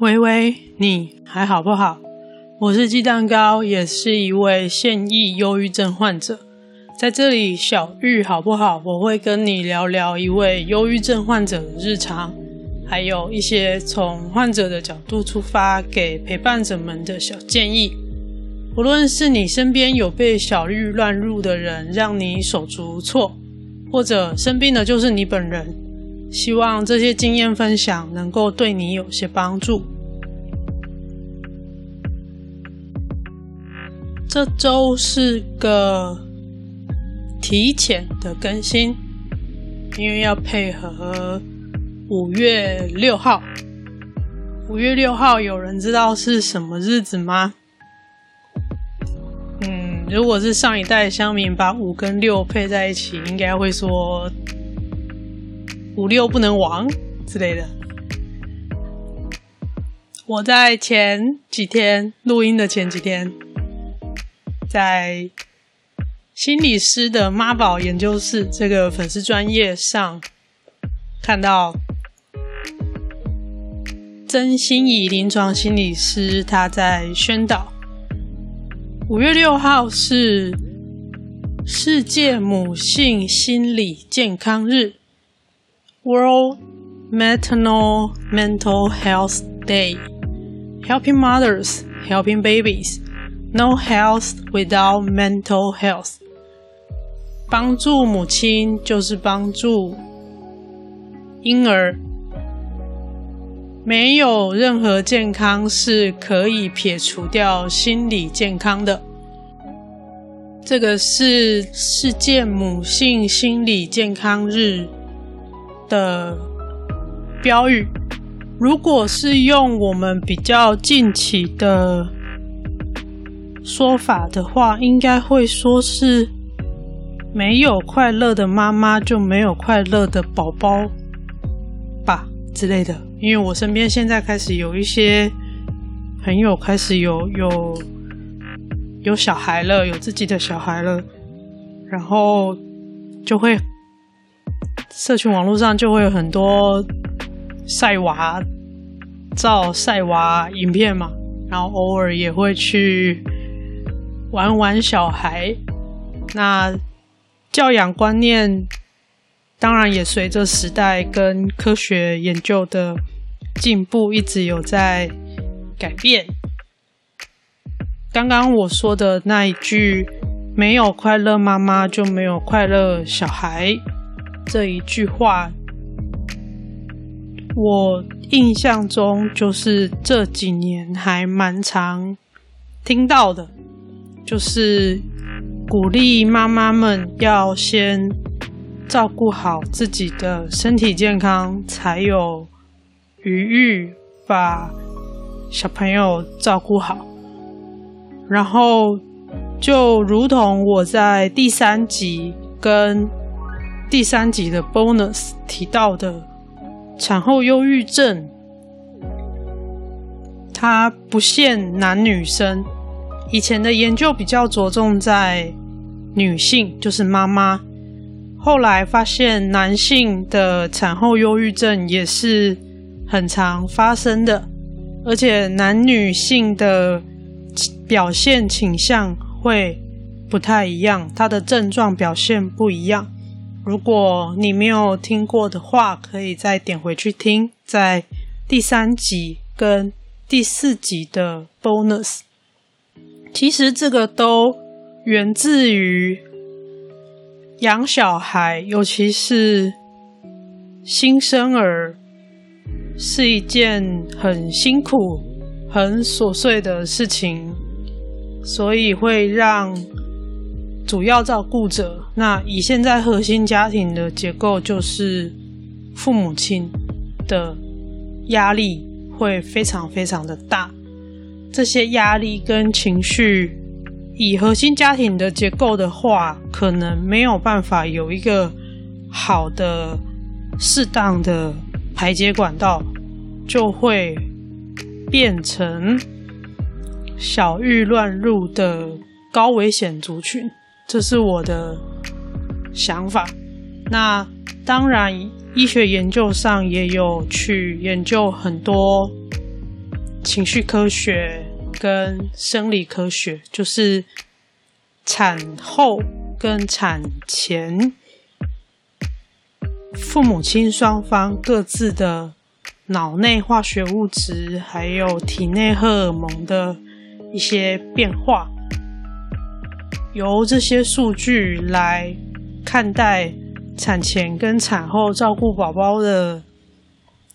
喂喂，你还好不好？我是鸡蛋糕，也是一位现役忧郁症患者。在这里，小玉好不好？我会跟你聊聊一位忧郁症患者的日常，还有一些从患者的角度出发给陪伴者们的小建议。无论是你身边有被小玉乱入的人，让你手足无措，或者生病的就是你本人。希望这些经验分享能够对你有些帮助。这周是个提前的更新，因为要配合五月六号。五月六号，有人知道是什么日子吗？嗯，如果是上一代乡民把五跟六配在一起，应该会说。五六不能亡之类的。我在前几天录音的前几天，在心理师的妈宝研究室这个粉丝专业上看到曾心怡临床心理师他在宣导，五月六号是世界母性心理健康日。World Maternal Mental Health Day, helping mothers, helping babies. No health without mental health. 帮助母亲就是帮助婴儿，没有任何健康是可以撇除掉心理健康的。这个是世界母性心理健康日的标语，如果是用我们比较近期的说法的话，应该会说是没有快乐的妈妈就没有快乐的宝宝吧之类的。因为我身边现在开始有一些朋友开始有有有小孩了，有自己的小孩了，然后就会。社群网络上就会有很多晒娃照、晒娃影片嘛，然后偶尔也会去玩玩小孩。那教养观念当然也随着时代跟科学研究的进步，一直有在改变。刚刚我说的那一句“没有快乐妈妈就没有快乐小孩”。这一句话，我印象中就是这几年还蛮常听到的，就是鼓励妈妈们要先照顾好自己的身体健康，才有余裕把小朋友照顾好。然后，就如同我在第三集跟第三集的 bonus 提到的产后忧郁症，它不限男女生。以前的研究比较着重在女性，就是妈妈。后来发现男性的产后忧郁症也是很常发生的，而且男女性的表现倾向会不太一样，他的症状表现不一样。如果你没有听过的话，可以再点回去听，在第三集跟第四集的 bonus。其实这个都源自于养小孩，尤其是新生儿，是一件很辛苦、很琐碎的事情，所以会让。主要照顾者，那以现在核心家庭的结构，就是父母亲的压力会非常非常的大。这些压力跟情绪，以核心家庭的结构的话，可能没有办法有一个好的、适当的排解管道，就会变成小郁乱入的高危险族群。这是我的想法。那当然，医学研究上也有去研究很多情绪科学跟生理科学，就是产后跟产前，父母亲双方各自的脑内化学物质，还有体内荷尔蒙的一些变化，由这些数据来看待产前跟产后照顾宝宝的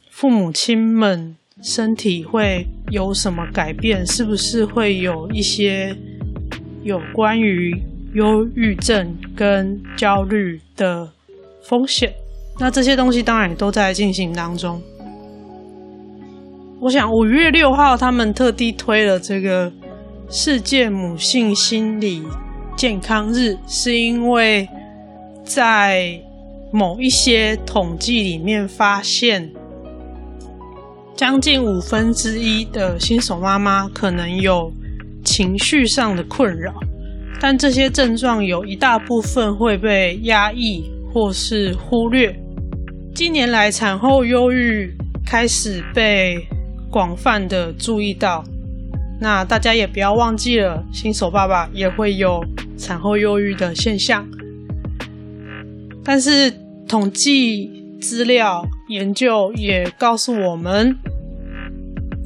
父母亲们身体会有什么改变？是不是会有一些有关于忧郁症跟焦虑的风险？那这些东西当然也都在进行当中。我想五月六号他们特地推了这个世界母性心理健康日，是因为在某一些统计里面发现，将近五分之一的新手妈妈可能有情绪上的困扰，但这些症状有一大部分会被压抑或是忽略。近年来，产后忧郁开始被广泛的注意到。那大家也不要忘记了，新手爸爸也会有产后忧郁的现象。但是统计资料研究也告诉我们，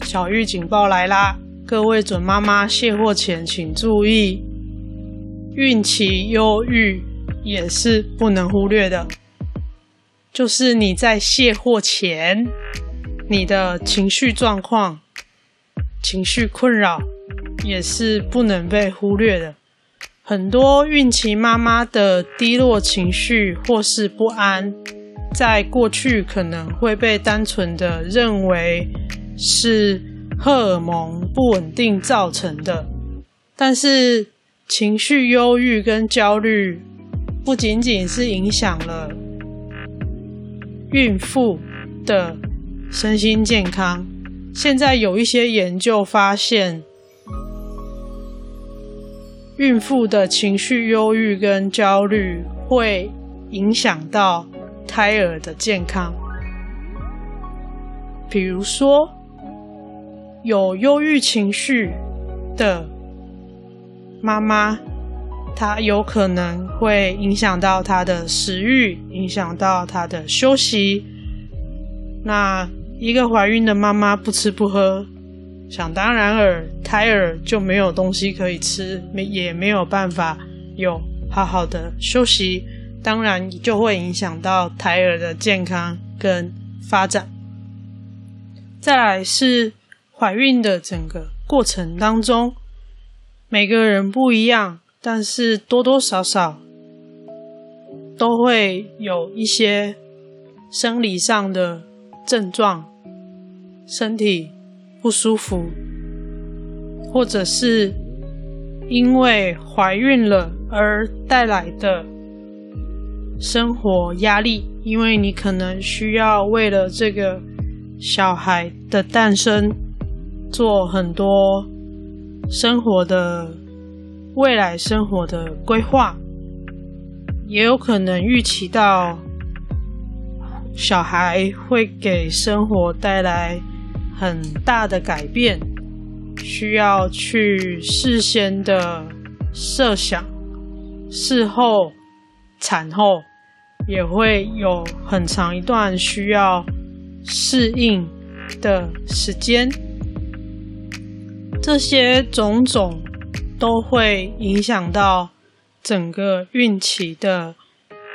小玉警报来啦！各位准妈妈卸货前请注意，孕期忧郁也是不能忽略的。就是你在卸货前，你的情绪状况、情绪困扰也是不能被忽略的。很多孕期妈妈的低落情绪或是不安，在过去可能会被单纯的认为是荷尔蒙不稳定造成的，但是情绪忧郁跟焦虑不仅仅是影响了。孕妇的身心健康，现在有一些研究发现，孕妇的情绪忧郁跟焦虑会影响到胎儿的健康。比如说，有忧郁情绪的妈妈。她有可能会影响到她的食欲，影响到她的休息。那一个怀孕的妈妈不吃不喝，想当然尔，胎儿就没有东西可以吃，没也没有办法有好好的休息，当然就会影响到胎儿的健康跟发展。再来是怀孕的整个过程当中，每个人不一样。但是多多少少都会有一些生理上的症状，身体不舒服，或者是因为怀孕了而带来的生活压力，因为你可能需要为了这个小孩的诞生做很多生活的。未来生活的规划，也有可能预期到小孩会给生活带来很大的改变，需要去事先的设想，事后、产后也会有很长一段需要适应的时间，这些种种。都会影响到整个孕期的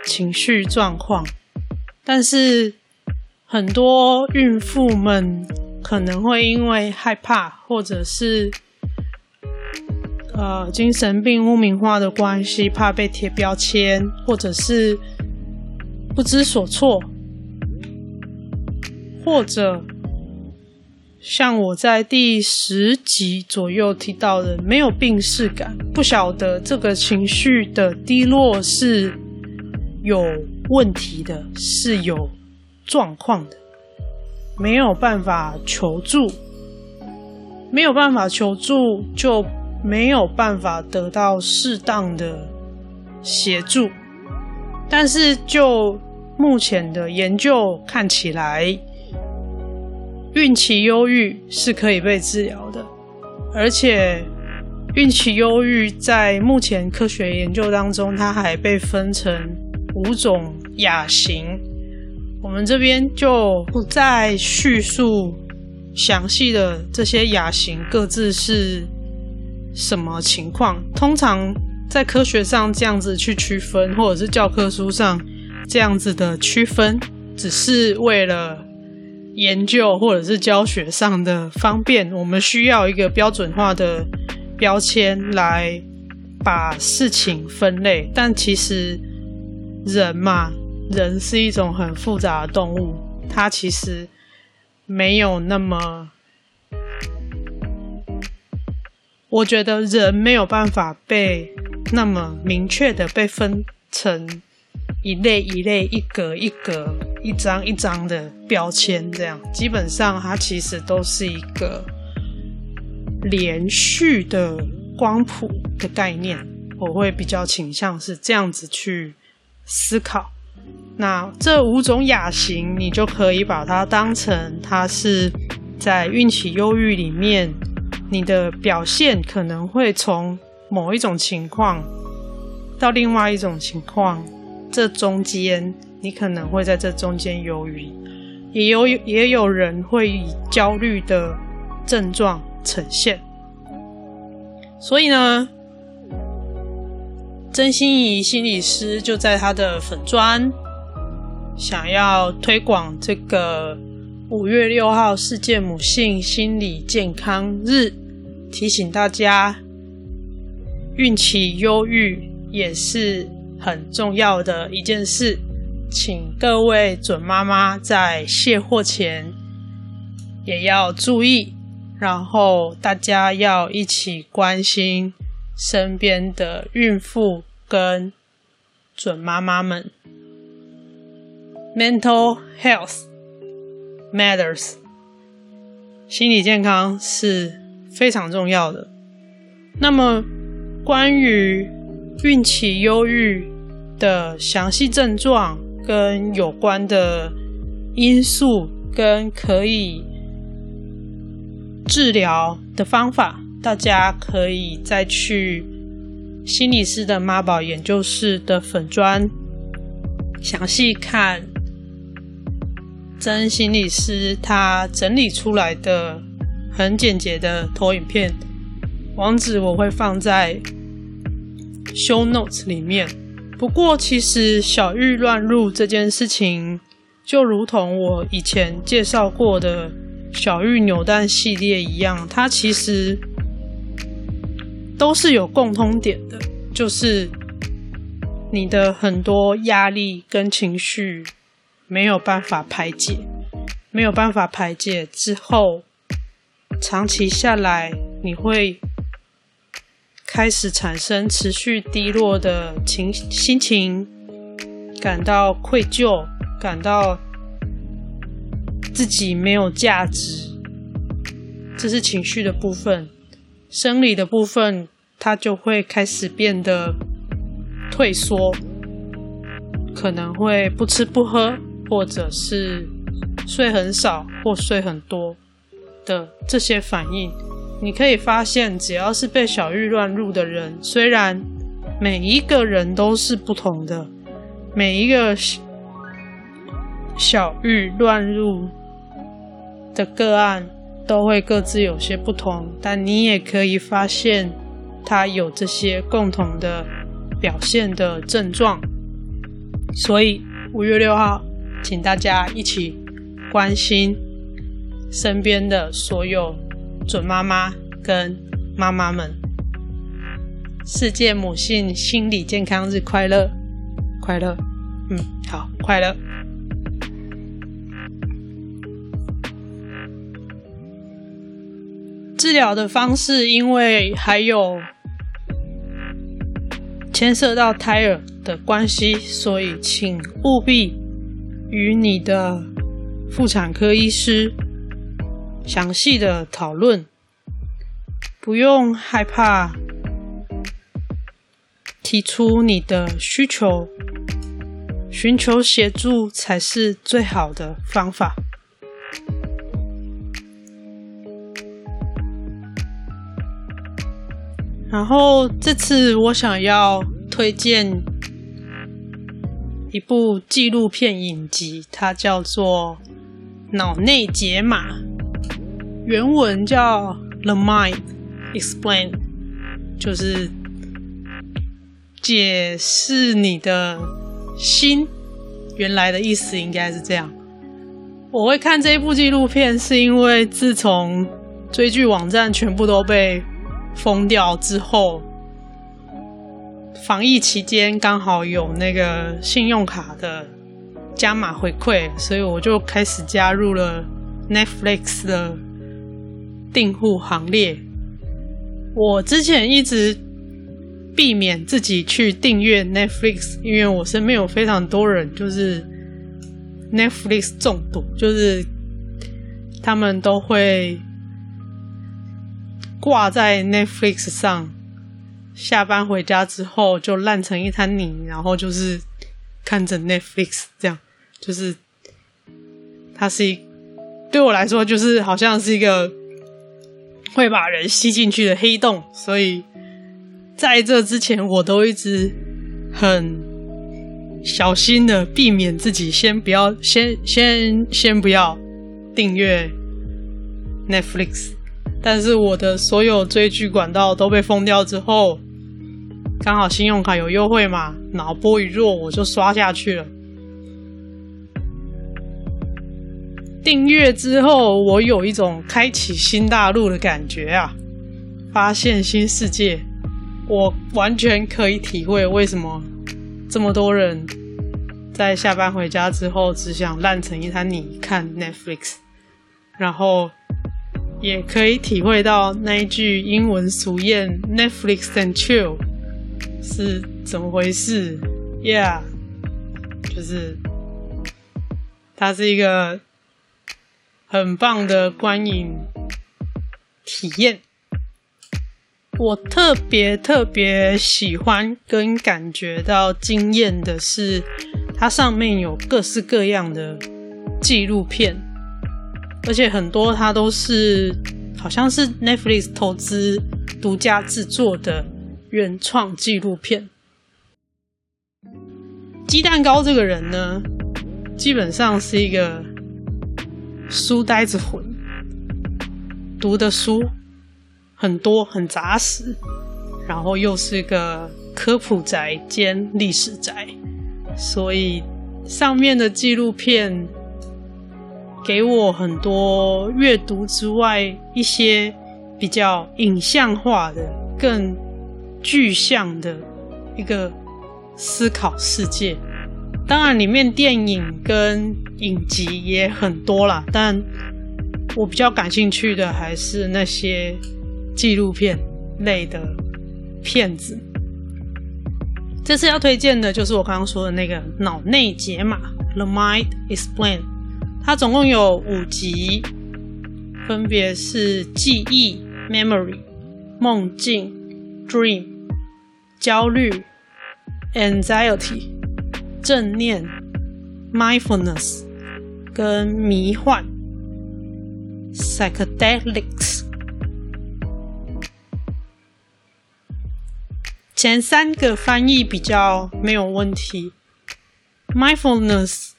情绪状况，但是很多孕妇们可能会因为害怕，或者是呃精神病污名化的关系，怕被贴标签，或者是不知所措，或者。像我在第十集左右提到的，没有病识感，不晓得这个情绪的低落是有问题的，是有状况的，没有办法求助，没有办法求助，就没有办法得到适当的协助。但是就目前的研究看起来，孕期忧郁是可以被治疗的，而且孕期忧郁在目前科学研究当中，它还被分成五种亚型。我们这边就不再叙述详细的这些亚型各自是什么情况。通常在科学上这样子去区分，或者是教科书上这样子的区分，只是为了研究或者是教学上的方便。我们需要一个标准化的标签来把事情分类，但其实人嘛，人是一种很复杂的动物，它其实没有那么，我觉得人没有办法被那么明确的被分成一类一类、一格一格、一张一张的标签，这样基本上它其实都是一个连续的光谱的概念。我会比较倾向是这样子去思考。那这五种亚型，你就可以把它当成它是在孕期忧郁里面，你的表现可能会从某一种情况到另外一种情况，这中间你可能会在这中间忧郁，也有也有人会以焦虑的症状呈现，所以呢，曾心怡心理师就在他的粉专。想要推广这个五月六号世界母性心理健康日，提醒大家，孕期忧郁也是很重要的一件事，请各位准妈妈在卸货前也要注意，然后大家要一起关心身边的孕妇跟准妈妈们。Mental health matters，心理健康是非常重要的。那么，关于孕期忧郁的详细症状跟有关的因素，跟可以治疗的方法，大家可以再去心理师的妈宝研究室的粉专详细看。真心理师他整理出来的很简洁的投影片，网址我会放在 show notes 里面。不过，其实小玉乱入这件事情，就如同我以前介绍过的小玉扭蛋系列一样，它其实都是有共通点的，就是你的很多压力跟情绪。没有办法排解，没有办法排解之后，长期下来，你会开始产生持续低落的情心情，感到愧疚，感到自己没有价值，这是情绪的部分。生理的部分，它就会开始变得退缩，可能会不吃不喝。或者是睡很少或睡很多的这些反应，你可以发现，只要是被小玉乱入的人，虽然每一个人都是不同的，每一个小玉乱入的个案都会各自有些不同，但你也可以发现，他有这些共同的表现的症状。所以五月六号。请大家一起关心身边的所有准妈妈跟妈妈们。世界母性心理健康日快乐，快乐，嗯，好，快乐。治疗的方式，因为还有牵涉到胎儿的关系，所以请务必。与你的妇产科医师详细的讨论不用害怕提出你的需求寻求协助才是最好的方法。然后这次我想要推荐一部纪录片影集，它叫做《脑内解码》，原文叫《The Mind Explain》，就是解释你的心。原来的意思应该是这样。我会看这一部纪录片，是因为自从追剧网站全部都被封掉之后，防疫期间刚好有那个信用卡的加码回馈，所以我就开始加入了 Netflix 的订户行列。我之前一直避免自己去订阅 Netflix，因为我身边有非常多人就是 Netflix 中毒，就是他们都会。挂在 Netflix 上，下班回家之后就烂成一滩泥，然后就是看着 Netflix 这样，就是它是一对我来说就是好像是一个会把人吸进去的黑洞，所以在这之前我都一直很小心的避免自己先不要先先先不要订阅 Netflix。但是我的所有追剧管道都被封掉之后，刚好信用卡有优惠嘛，脑波一弱我就刷下去了。订阅之后，我有一种开启新大陆的感觉啊，发现新世界。我完全可以体会为什么这么多人在下班回家之后只想烂成一滩泥看 Netflix，然后。也可以体会到那一句英文俗谚 “Netflix and chill” 是怎么回事？Yeah，就是它是一个很棒的观影体验。我特别特别喜欢跟感觉到惊艳的是，它上面有各式各样的纪录片。而且很多它都是好像是 Netflix 投资独家制作的原创纪录片。鸡蛋糕这个人呢，基本上是一个书呆子魂，读的书很多很扎实，然后又是一个科普宅兼历史宅，所以上面的纪录片。给我很多阅读之外一些比较影像化的、更具象的一个思考世界。当然，里面电影跟影集也很多啦，但我比较感兴趣的还是那些纪录片类的片子。这次要推荐的就是我刚刚说的那个《脑内解码》（The Mind Explain），。它总共有五集，分别是记忆 （memory）、梦境 （dream）、焦虑 （anxiety）、正念 （mindfulness） 跟迷幻 （psychedelics）。前三个翻译比较没有问题，mindfulness。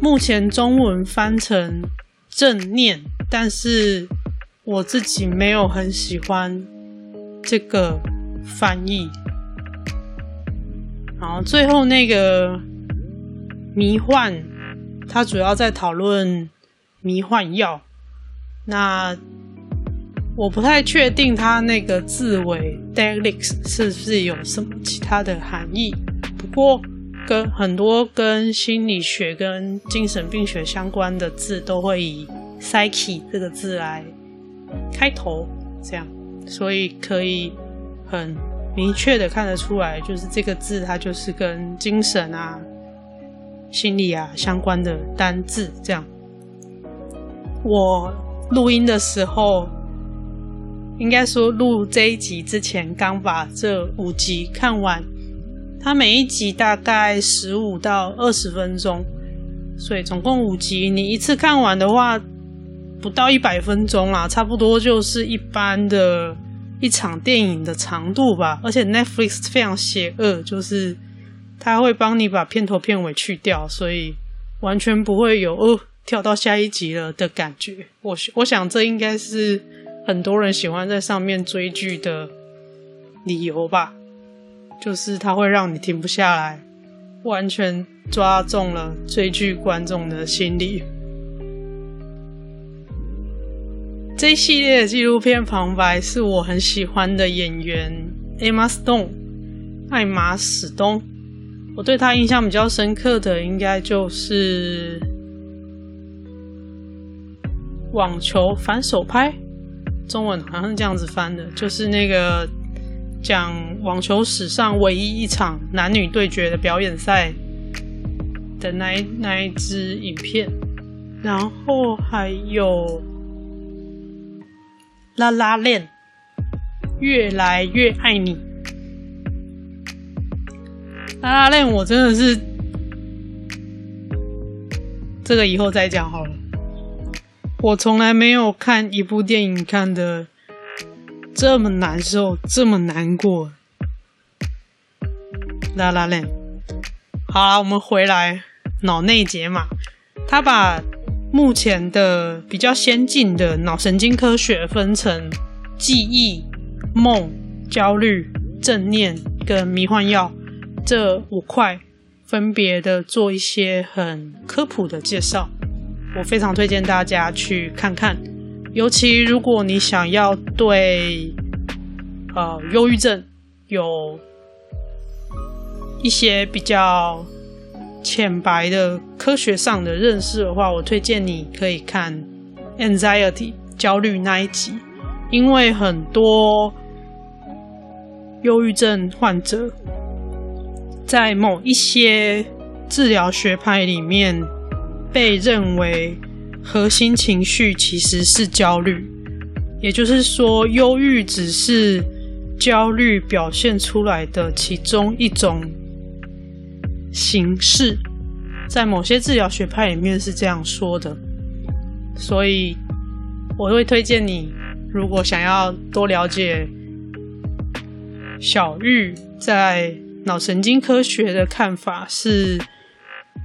目前中文翻成正念，但是我自己没有很喜欢这个翻译。然后最后那个迷幻，它主要在讨论迷幻药。那我不太确定它那个字尾 “delix” 是不是有什么其他的含义。不过。跟很多跟心理学跟精神病学相关的字都会以 “psyche” 这个字来开头，这样，所以可以很明确的看得出来，就是这个字它就是跟精神啊、心理啊相关的单字。这样，我录音的时候，应该说录这一集之前，刚把这五集看完。它每一集大概十五到二十分钟，所以总共五集。你一次看完的话，不到一百分钟啦，差不多就是一般的一场电影的长度吧。而且 Netflix 非常邪恶，就是它会帮你把片头片尾去掉，所以完全不会有哦跳到下一集了的感觉。我我想这应该是很多人喜欢在上面追剧的理由吧，就是它会让你停不下来，完全抓中了追剧观众的心理。这一系列的纪录片旁白是我很喜欢的演员 Emma Stone，艾玛史东。我对她印象比较深刻的，应该就是网球反手拍，中文好像是这样子翻的，就是那个讲网球史上唯一一场男女对决的表演赛的那一那一支影片，然后还有。拉拉链越来越爱你。拉拉链我真的是这个以后再讲好了。我从来没有看一部电影看的这么难受，这么难过。拉拉链好啦，我们回来脑内解码，他把。目前的比较先进的脑神经科学分成记忆、梦、焦虑、正念跟迷幻药这五块，分别的做一些很科普的介绍。我非常推荐大家去看看，尤其如果你想要对呃忧郁症有一些比较。浅白的科学上的认识的话，我推荐你可以看 anxiety 焦虑那一集，因为很多忧郁症患者在某一些治疗学派里面被认为核心情绪其实是焦虑，也就是说，忧郁只是焦虑表现出来的其中一种。形式在某些治疗学派里面是这样说的，所以我会推荐你，如果想要多了解小玉在脑神经科学的看法是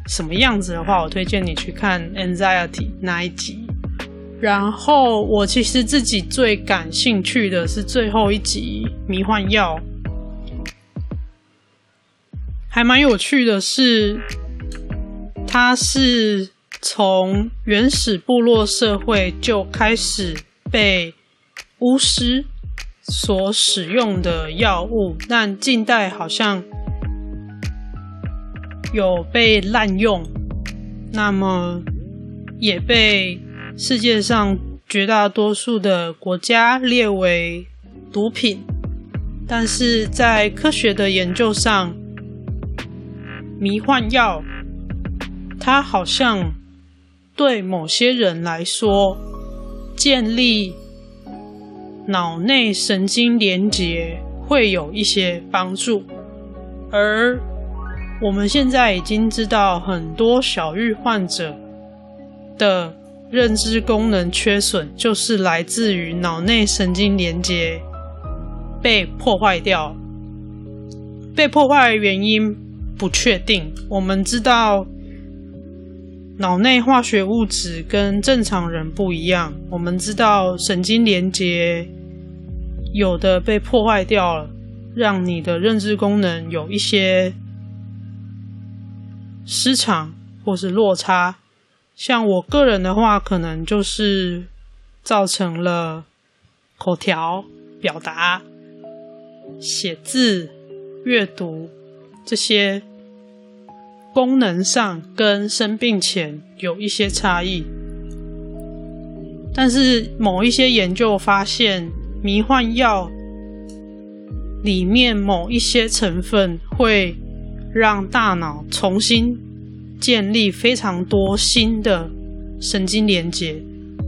什么样子的话，我推荐你去看 Anxiety 那一集。然后我其实自己最感兴趣的是最后一集迷幻药。还蛮有趣的是，它是从原始部落社会就开始被巫师所使用的药物，但近代好像有被滥用，那么也被世界上绝大多数的国家列为毒品，但是在科学的研究上。迷幻药，它好像对某些人来说，建立脑内神经连结会有一些帮助。而我们现在已经知道，很多小郁患者的认知功能缺损，就是来自于脑内神经连结被破坏掉。被破坏的原因。不确定。我们知道，脑内化学物质跟正常人不一样。我们知道，神经连接有的被破坏掉了，让你的认知功能有一些失常或是落差。像我个人的话，可能就是造成了口条、表达、写字、阅读。这些功能上跟生病前有一些差异，但是某一些研究发现，迷幻药里面某一些成分会让大脑重新建立非常多新的神经连接，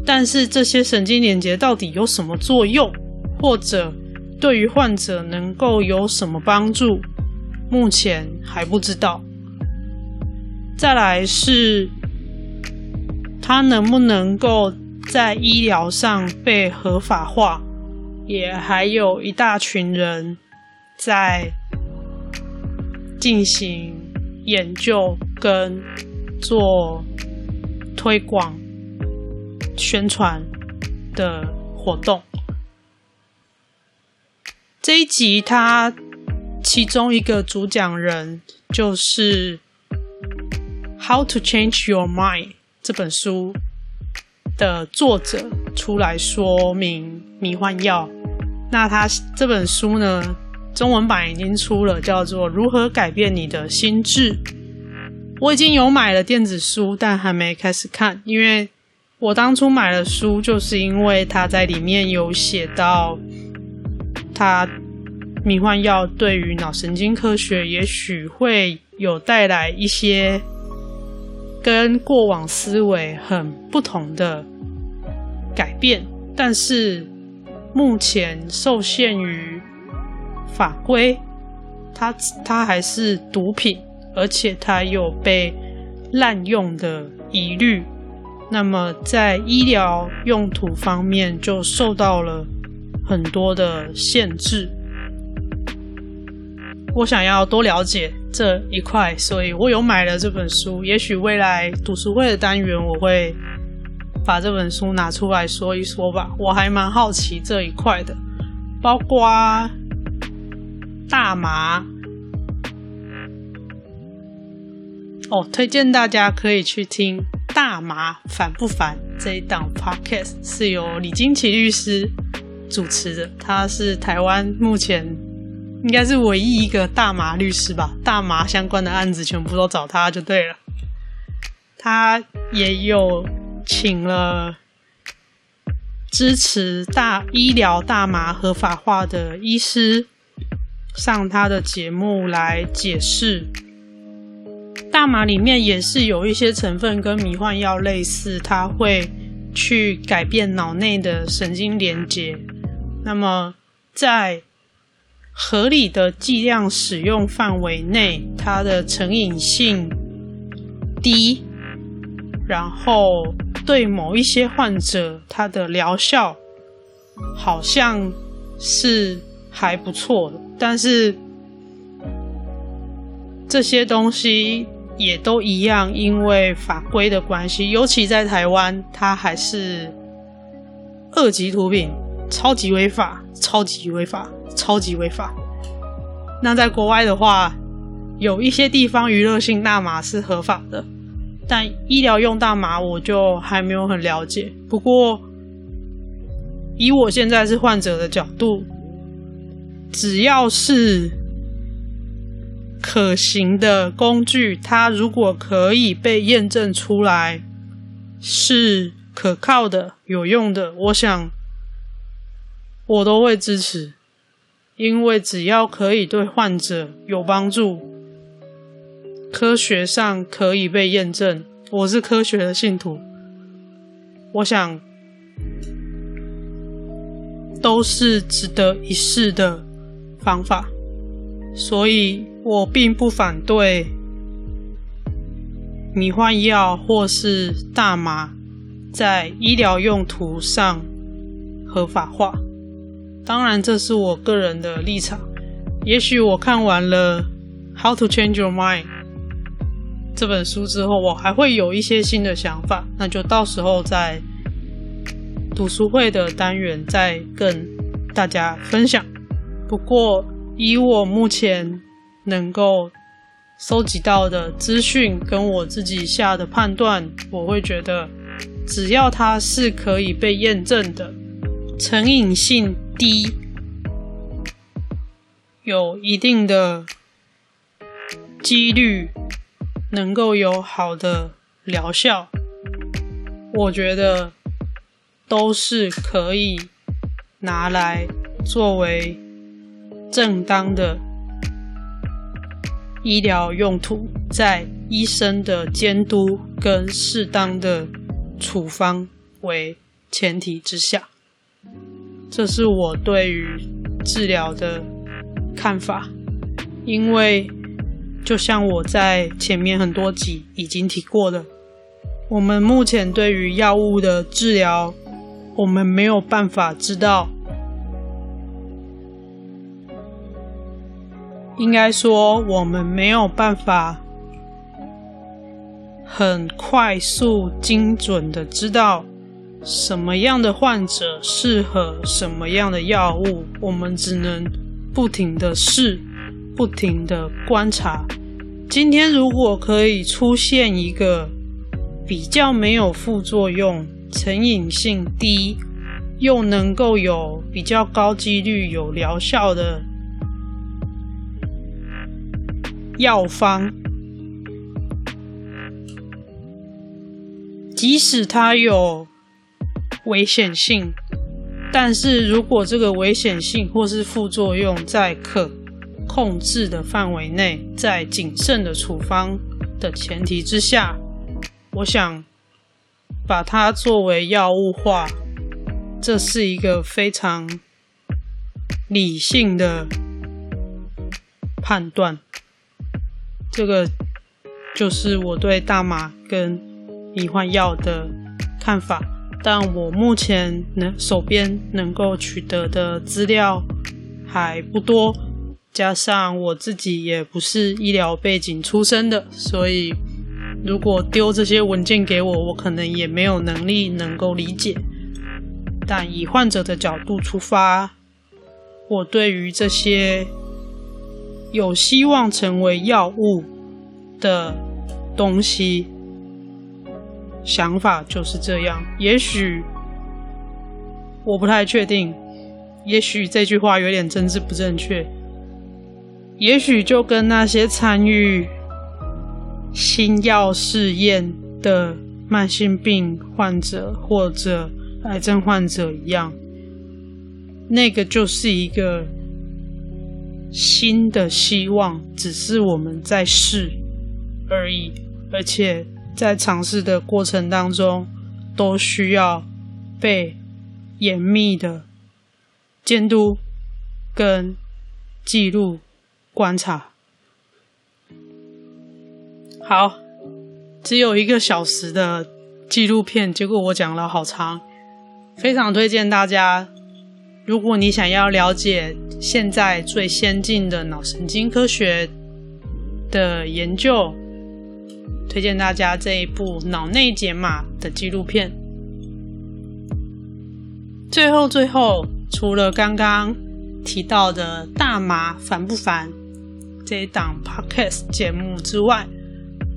但是这些神经连接到底有什么作用，或者对于患者能够有什么帮助？目前还不知道。再来是，它能不能够在医疗上被合法化？也还有一大群人在进行研究跟做推广宣传的活动。这一集，他其中一个主讲人就是《How to Change Your Mind》这本书的作者出来说明迷幻药。那他这本书呢，中文版已经出了，叫做《如何改变你的心智》。我已经有买了电子书，但还没开始看，因为我当初买了书，就是因为他在里面有写到。他迷幻药对于脑神经科学也许会有带来一些跟过往思维很不同的改变，但是目前受限于法规，它它还是毒品，而且它有被滥用的疑虑，那么在医疗用途方面就受到了。很多的限制，我想要多了解这一块，所以我有买了这本书。也许未来读书会的单元，我会把这本书拿出来说一说吧。我还蛮好奇这一块的，包括大麻。哦，推荐大家可以去听《大麻烦不烦》这一档 podcast，是由李金奇律师。主持的，他是台湾目前应该是唯一一个大麻律师吧，大麻相关的案子全部都找他就对了。他也有请了支持大医疗大麻合法化的医师上他的节目来解释，大麻里面也是有一些成分跟迷幻药类似，它会去改变脑内的神经连接。那么，在合理的剂量使用范围内，它的成瘾性低，然后对某一些患者，它的疗效好像是还不错的。但是这些东西也都一样，因为法规的关系，尤其在台湾，它还是二级毒品。超级违法，超级违法，超级违法。那在国外的话，有一些地方娱乐性大麻是合法的，但医疗用大麻我就还没有很了解。不过，以我现在是患者的角度，只要是可行的工具，它如果可以被验证出来是可靠的、有用的，我想。我都会支持，因为只要可以对患者有帮助，科学上可以被验证，我是科学的信徒，我想都是值得一试的方法，所以我并不反对迷幻药或是大麻在医疗用途上合法化。当然，这是我个人的立场。也许我看完了《How to Change Your Mind》这本书之后，我还会有一些新的想法，那就到时候在读书会的单元再跟大家分享。不过，以我目前能够收集到的资讯跟我自己下的判断，我会觉得，只要它是可以被验证的，成瘾性。低，有一定的几率能够有好的疗效，我觉得都是可以拿来作为正当的医疗用途，在医生的监督跟适当的处方为前提之下。这是我对于治疗的看法。因为就像我在前面很多集已经提过的我们目前对于药物的治疗我们没有办法知道应该说我们没有办法很快速精准的知道什么样的患者适合什么样的药物，我们只能不停的试，不停的观察。今天如果可以出现一个比较没有副作用、成瘾性低，又能够有比较高几率有疗效的药方，即使它有危险性，但是如果这个危险性或是副作用在可控制的范围内，在谨慎的处方的前提之下，我想把它作为药物化，这是一个非常理性的判断。这个就是我对大麻跟迷幻药的看法，但我目前能手边能够取得的资料还不多，加上我自己也不是医疗背景出身的，所以如果丢这些文件给我，我可能也没有能力能够理解。但以患者的角度出发，我对于这些。有希望成为药物的东西，想法就是这样。也许我不太确定，也许这句话有点政治不正确。也许就跟那些参与新药试验的慢性病患者或者癌症患者一样，那个就是一个。新的希望只是我们在试而已，而且在尝试的过程当中，都需要被严密的监督跟记录观察。好，只有一个小时的纪录片，结果我讲了好长，非常推荐大家。如果你想要了解现在最先进的脑神经科学的研究，推荐大家这一部脑内解码的纪录片。最后，最后，除了刚刚提到的大麻烦不烦这一档 podcast 节目之外，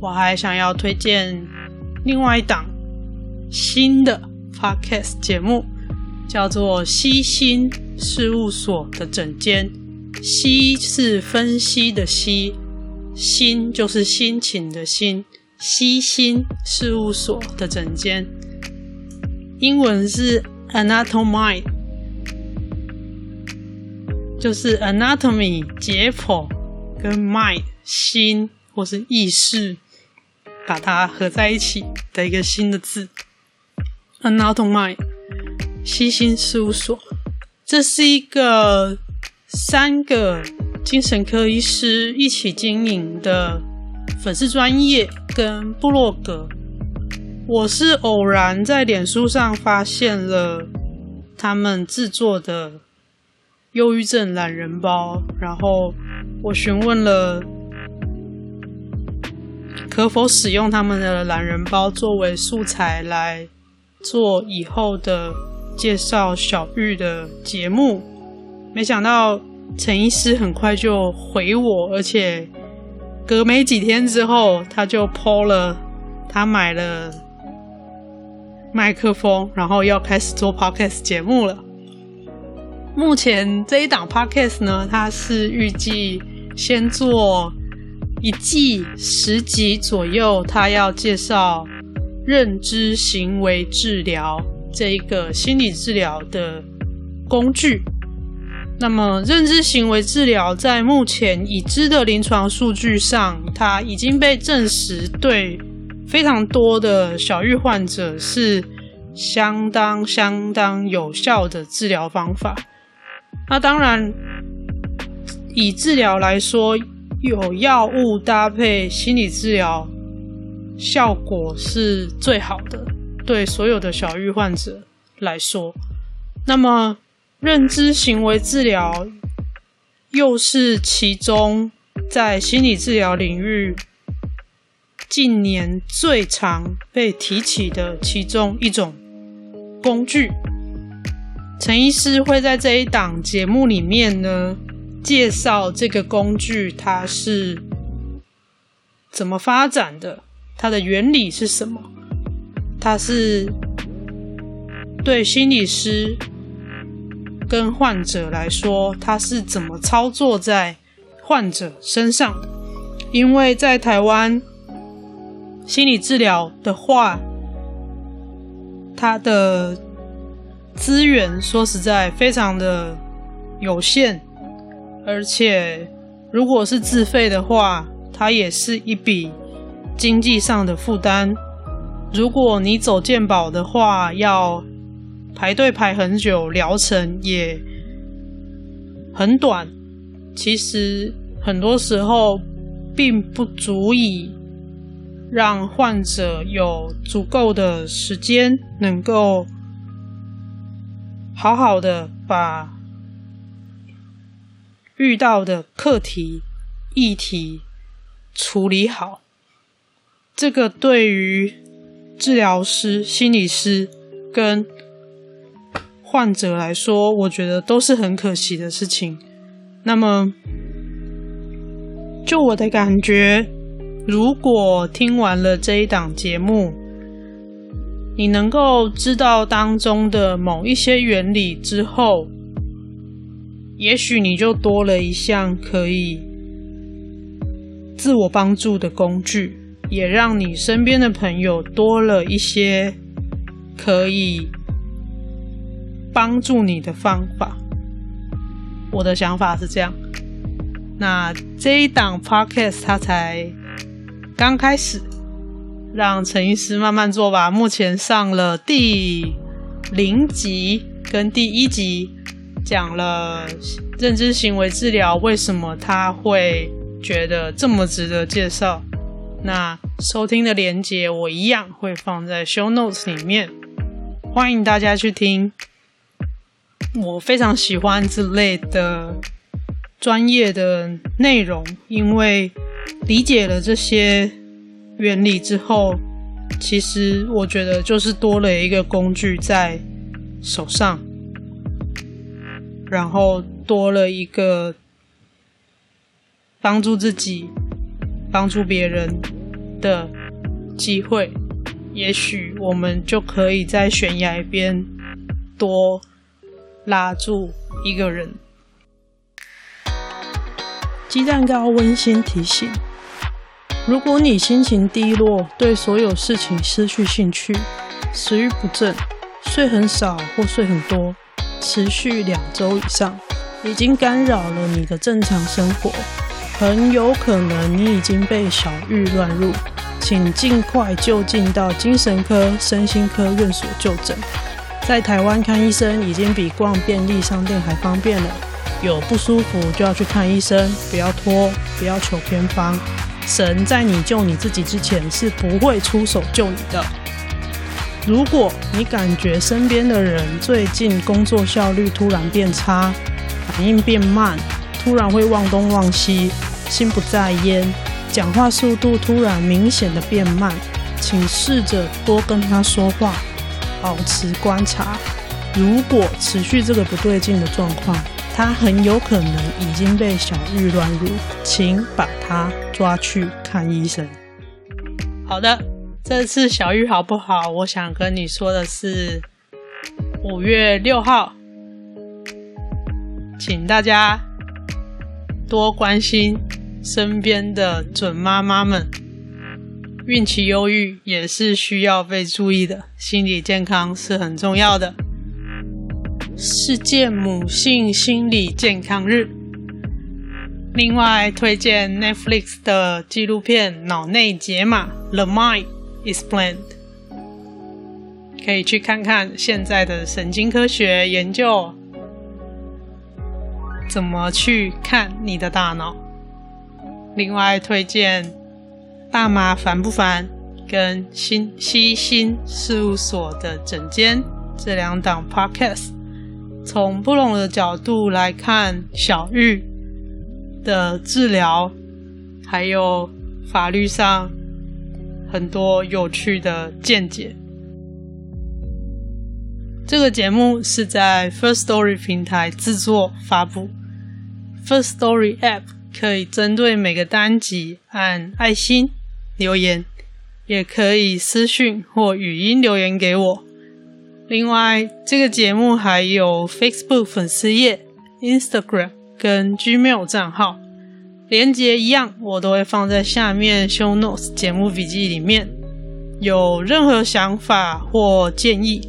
我还想要推荐另外一档新的 podcast 节目。叫做西心事务所的整间，西是分析的西，心就是心情的心，西心事务所的诊间，英文是 anatomy，就是 Anatomy 解剖跟 Mind 心或是意识，把它合在一起的一个新的字，anatomy 西。心事务所，这是一个三个精神科医师一起经营的粉丝专业跟部落格。我是偶然在脸书上发现了他们制作的忧郁症懒人包，然后我询问了可否使用他们的懒人包作为素材来做以后的。介绍小玉的节目，没想到陈医师很快就回我，而且隔没几天之后，他就 po 了他买了麦克风，然后要开始做 podcast 节目了。目前这一档 podcast 呢，他是预计先做一季十集左右，他要介绍认知行为治疗。这一个心理治疗的工具，那么认知行为治疗在目前已知的临床数据上，它已经被证实对非常多的小郁患者是相当相当有效的治疗方法。那当然，以治疗来说，有药物搭配心理治疗，效果是最好的。对所有的小郁患者来说，那么认知行为治疗又是其中在心理治疗领域近年最常被提起的其中一种工具。陈医师会在这一档节目里面呢，介绍这个工具它是怎么发展的，它的原理是什么，它是对心理师。跟患者来说，他是怎么操作在患者身上？因为在台湾，心理治疗的话，它的资源说实在非常的有限，而且如果是自费的话，它也是一笔经济上的负担。如果你走健保的话，要排队排很久，疗程也很短。其实很多时候并不足以让患者有足够的时间，能够好好的把遇到的课题、议题处理好。这个对于治疗师、心理师跟患者来说，我觉得都是很可惜的事情。那么，就我的感觉，如果听完了这一档节目，你能够知道当中的某一些原理之后，也许你就多了一项可以自我帮助的工具，也让你身边的朋友多了一些可以。帮助你的方法，我的想法是这样。那这一档 podcast 它才刚开始，让陈医师慢慢做吧。目前上了第零集跟第一集，讲了认知行为治疗为什么他会觉得这么值得介绍。那收听的连接我一样会放在 show notes 里面，欢迎大家去听。我非常喜欢这类的专业的内容，因为理解了这些原理之后，其实我觉得就是多了一个工具在手上，然后多了一个帮助自己、帮助别人的机会。也许我们就可以在悬崖边多。拉住一个人。鸡蛋糕温馨提醒：如果你心情低落，对所有事情失去兴趣，食欲不振，睡很少或睡很多，持续两周以上，已经干扰了你的正常生活，很有可能你已经被小郁乱入，请尽快就近到精神科、身心科院所就诊。在台湾看医生已经比逛便利商店还方便了。有不舒服就要去看医生，不要拖，不要求偏方。神在你救你自己之前是不会出手救你的。如果你感觉身边的人最近工作效率突然变差，反应变慢，突然会忘东忘西，心不在焉，讲话速度突然明显的变慢，请试着多跟他说话。保持观察，如果持续这个不对劲的状况，他很有可能已经被小玉乱入，请把他抓去看医生。好的，这次小玉好不好？我想跟你说的是，五月六号，请大家多关心身边的准妈妈们。孕期忧郁也是需要被注意的，心理健康是很重要的。世界母性心理健康日，另外推荐 Netflix 的纪录片《脑内解码》（The Mind Explained），可以去看看现在的神经科学研究怎么去看你的大脑。另外推荐。大麻烦不烦？跟新西新事务所的整间这两档 podcast，从不同的角度来看小玉，的治疗，还有法律上很多有趣的见解。这个节目是在 First Story 平台制作发布，First Story App 可以针对每个单集按爱心留言，也可以私讯或语音留言给我。另外，这个节目还有 Facebook 粉丝页、Instagram 跟 Gmail 账号，连接一样，我都会放在下面 Show Notes 节目笔记里面。有任何想法或建议，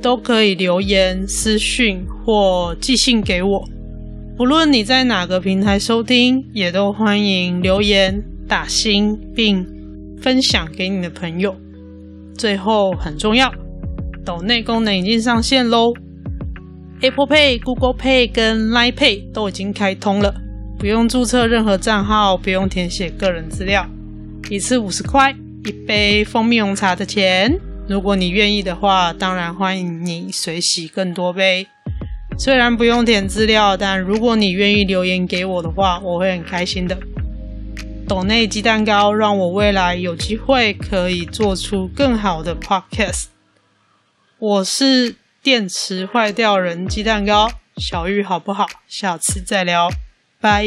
都可以留言、私讯或寄信给我。不论你在哪个平台收听，也都欢迎留言、打星并分享给你的朋友。最后，很重要。抖内功能已经上线喽，Apple Pay、Google Pay 跟 Line Pay 都已经开通了，不用注册任何账号，不用填写个人资料，一次五十块，一杯蜂蜜红茶的钱。如果你愿意的话，当然欢迎你随喜更多杯。虽然不用填资料，但如果你愿意留言给我的话，我会很开心的。抖内鸡蛋糕让我未来有机会可以做出更好的 Podcast。我是电池坏掉人鸡蛋糕，小玉好不好？下次再聊，拜。